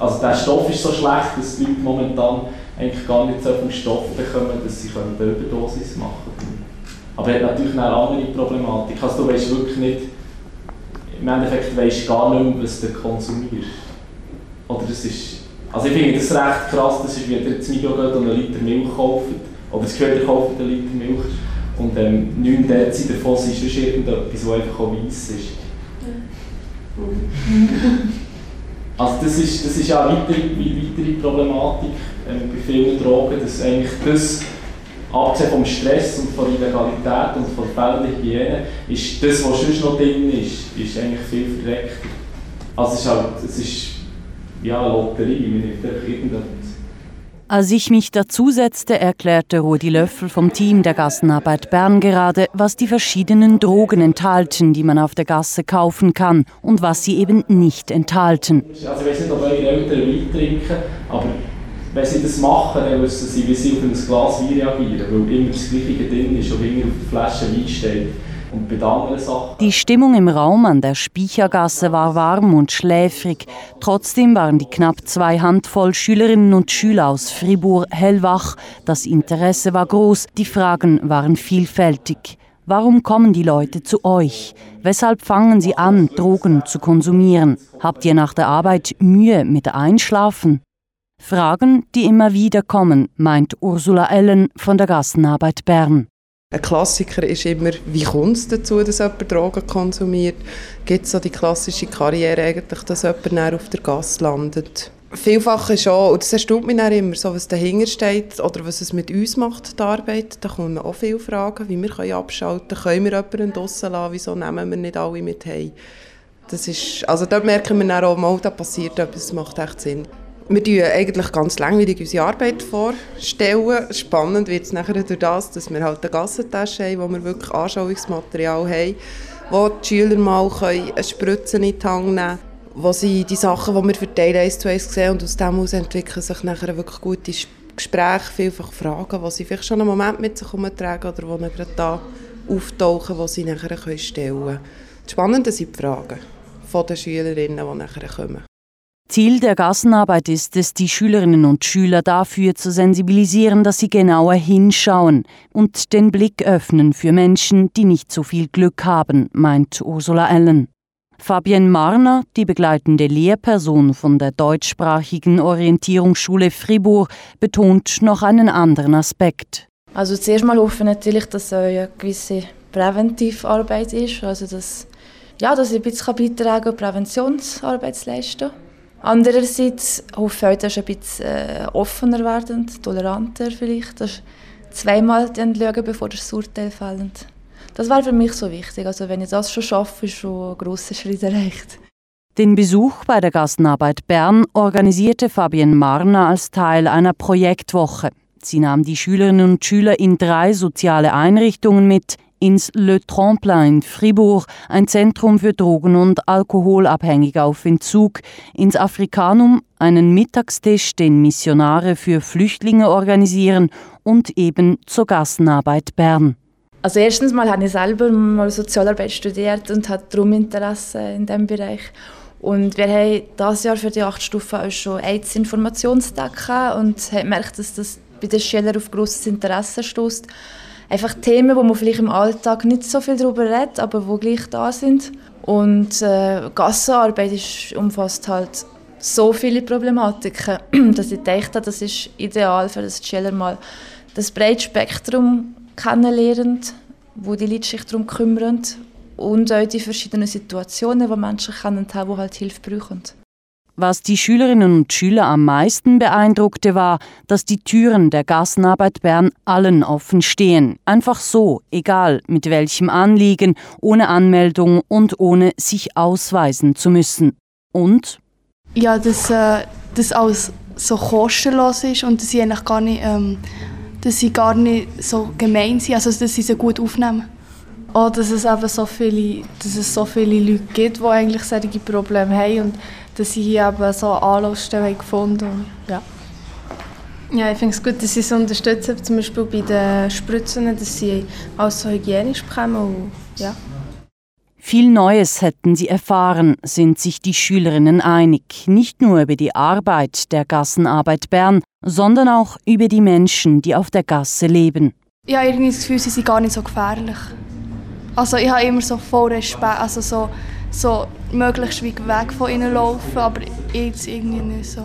Also der Stoff ist so schlecht, dass die Leute momentan eigentlich gar nicht so viel Stoff bekommen, dass sie eine Überdosis machen können. Aber er hat natürlich eine andere Problematik. Also du weißt wirklich nicht, im Endeffekt weißt du gar nicht mehr, was du konsumierst. Oder es ist, also ich finde das recht krass, das ist wie ihr Migros geht und einen Liter Milch kauft, oder das Gehört, ihr kauft einen Liter Milch und ähm, 9 Dezi davon sonst irgendetwas, das einfach auch weiss ist. Also das ist, das ist ja eine weitere, weitere Problematik ähm, bei vielen Drogen, dass eigentlich das, abgesehen vom Stress und von Illegalität und von fehlender Hygiene, ist das, was sonst noch drin ist, ist eigentlich viel verreckter. Also es ist halt, es ist ja eine Lotterie, man nimmt einfach irgendetwas als ich mich dazusetzte, erklärte Rudi Löffel vom Team der Gassenarbeit Bern gerade, was die verschiedenen Drogen enthalten, die man auf der Gasse kaufen kann und was sie eben nicht enthalten. Also ich weiß nicht, ob eure Eltern Wein trinken, aber wenn sie das machen, dann wissen sie, wie sie auf ein Glas Wein reagieren, weil immer das Gleiche drin ist und hinter auf der Flasche Wein steht. Die Stimmung im Raum an der Speichergasse war warm und schläfrig. Trotzdem waren die knapp zwei Handvoll Schülerinnen und Schüler aus Fribourg hellwach. Das Interesse war groß, die Fragen waren vielfältig. Warum kommen die Leute zu euch? Weshalb fangen sie an, Drogen zu konsumieren? Habt ihr nach der Arbeit Mühe mit Einschlafen? Fragen, die immer wieder kommen, meint Ursula Ellen von der Gassenarbeit Bern. Ein Klassiker ist immer, wie kommt es dazu, dass jemand Drogen konsumiert? Gibt es so die klassische Karriere eigentlich, dass jemand auf der Gasse landet? Vielfach ist auch, und das erstaunt mich dann immer, so was dahinter steht oder was es mit uns macht, die Arbeit. Da kommen auch viele Fragen, wie wir können abschalten können. Können wir jemanden draussen lassen? Wieso nehmen wir nicht alle mit heim? Das ist, also dort merken wir dann auch mal, da passiert etwas, das macht echt Sinn. Wir stellen eigentlich ganz langweilig unsere Arbeit vorstellen. Spannend wird es nachher durch das, dass wir halt eine Gassentasche haben, wo wir wirklich Anschauungsmaterial haben, wo die Schüler mal eine Spritze in die Hand nehmen können, wo sie die Sachen, die wir verteilen, eins zu eins sehen und aus dem heraus entwickeln sich nachher wirklich gute Gespräche, vielfach Fragen, die sie vielleicht schon einen Moment mit sich herumtragen oder die gerade da auftauchen, die sie nachher stellen können. Das Spannende sind die Fragen von den Schülerinnen, die nachher kommen. Ziel der Gassenarbeit ist es, die Schülerinnen und Schüler dafür zu sensibilisieren, dass sie genauer hinschauen und den Blick öffnen für Menschen, die nicht so viel Glück haben, meint Ursula Allen. Fabienne Marner, die begleitende Lehrperson von der deutschsprachigen Orientierungsschule Fribourg, betont noch einen anderen Aspekt. Also zuerst mal ich natürlich, dass es eine gewisse Präventivarbeit ist, also dass, ja, dass ich ein bisschen beitragen kann, Präventionsarbeit zu leisten. Andererseits hoffe ich dass ein bisschen äh, offener werden, toleranter vielleicht. Dass zweimal schauen, bevor das Urteil fällt. Das wäre für mich so wichtig. Also wenn ich das schon schaffe, ist schon ein grosser Schritt erreicht. Den Besuch bei der Gassenarbeit Bern organisierte Fabienne Marner als Teil einer Projektwoche. Sie nahm die Schülerinnen und Schüler in drei soziale Einrichtungen mit, ins Le Tremplin in Fribourg, ein Zentrum für Drogen- und Alkoholabhängige auf Entzug, ins Afrikanum, einen Mittagstisch, den Missionare für Flüchtlinge organisieren und eben zur Gassenarbeit Bern. Also erstens mal habe ich selber mal Sozialarbeit studiert und hatte darum Interesse in diesem Bereich. Und wir haben dieses Jahr für die acht Stufen auch schon AIDS-Informationstag und haben gemerkt, dass das bei den Schülern auf grosses Interesse stößt einfach Themen, wo man vielleicht im Alltag nicht so viel darüber redet, aber wo gleich da sind. Und äh, Gassenarbeit ist, umfasst halt so viele Problematiken, dass ich dachte, das ist ideal für das Schüler mal das breite Spektrum kennenlernen, wo die Leute sich darum kümmern und auch die verschiedenen Situationen, wo Menschen haben, die halt Hilfe brauchen. Was die Schülerinnen und Schüler am meisten beeindruckte, war, dass die Türen der Gassenarbeit Bern allen offen stehen. Einfach so, egal mit welchem Anliegen, ohne Anmeldung und ohne sich ausweisen zu müssen. Und? Ja, dass äh, das alles so kostenlos ist und dass sie gar nicht, ähm, dass sie gar nicht so gemein sind, also dass sie sie gut aufnehmen. Auch, dass es eben so viele, dass es so viele Leute gibt, die eigentlich solche Probleme haben und dass sie hier eben so eine Anlaufstelle gefunden haben. Ja. Ja, ich finde es gut, dass sie es unterstützen, zum Beispiel bei den Spritzen, dass sie alles so hygienisch bekommen. Und, ja. Viel Neues hätten sie erfahren, sind sich die Schülerinnen einig, nicht nur über die Arbeit der Gassenarbeit Bern, sondern auch über die Menschen, die auf der Gasse leben. Ich habe irgendwie das Gefühl, sie sind gar nicht so gefährlich. Also ich habe immer so voll Respekt, also so, so möglichst weit weg von ihnen laufen, aber jetzt irgendwie nicht so.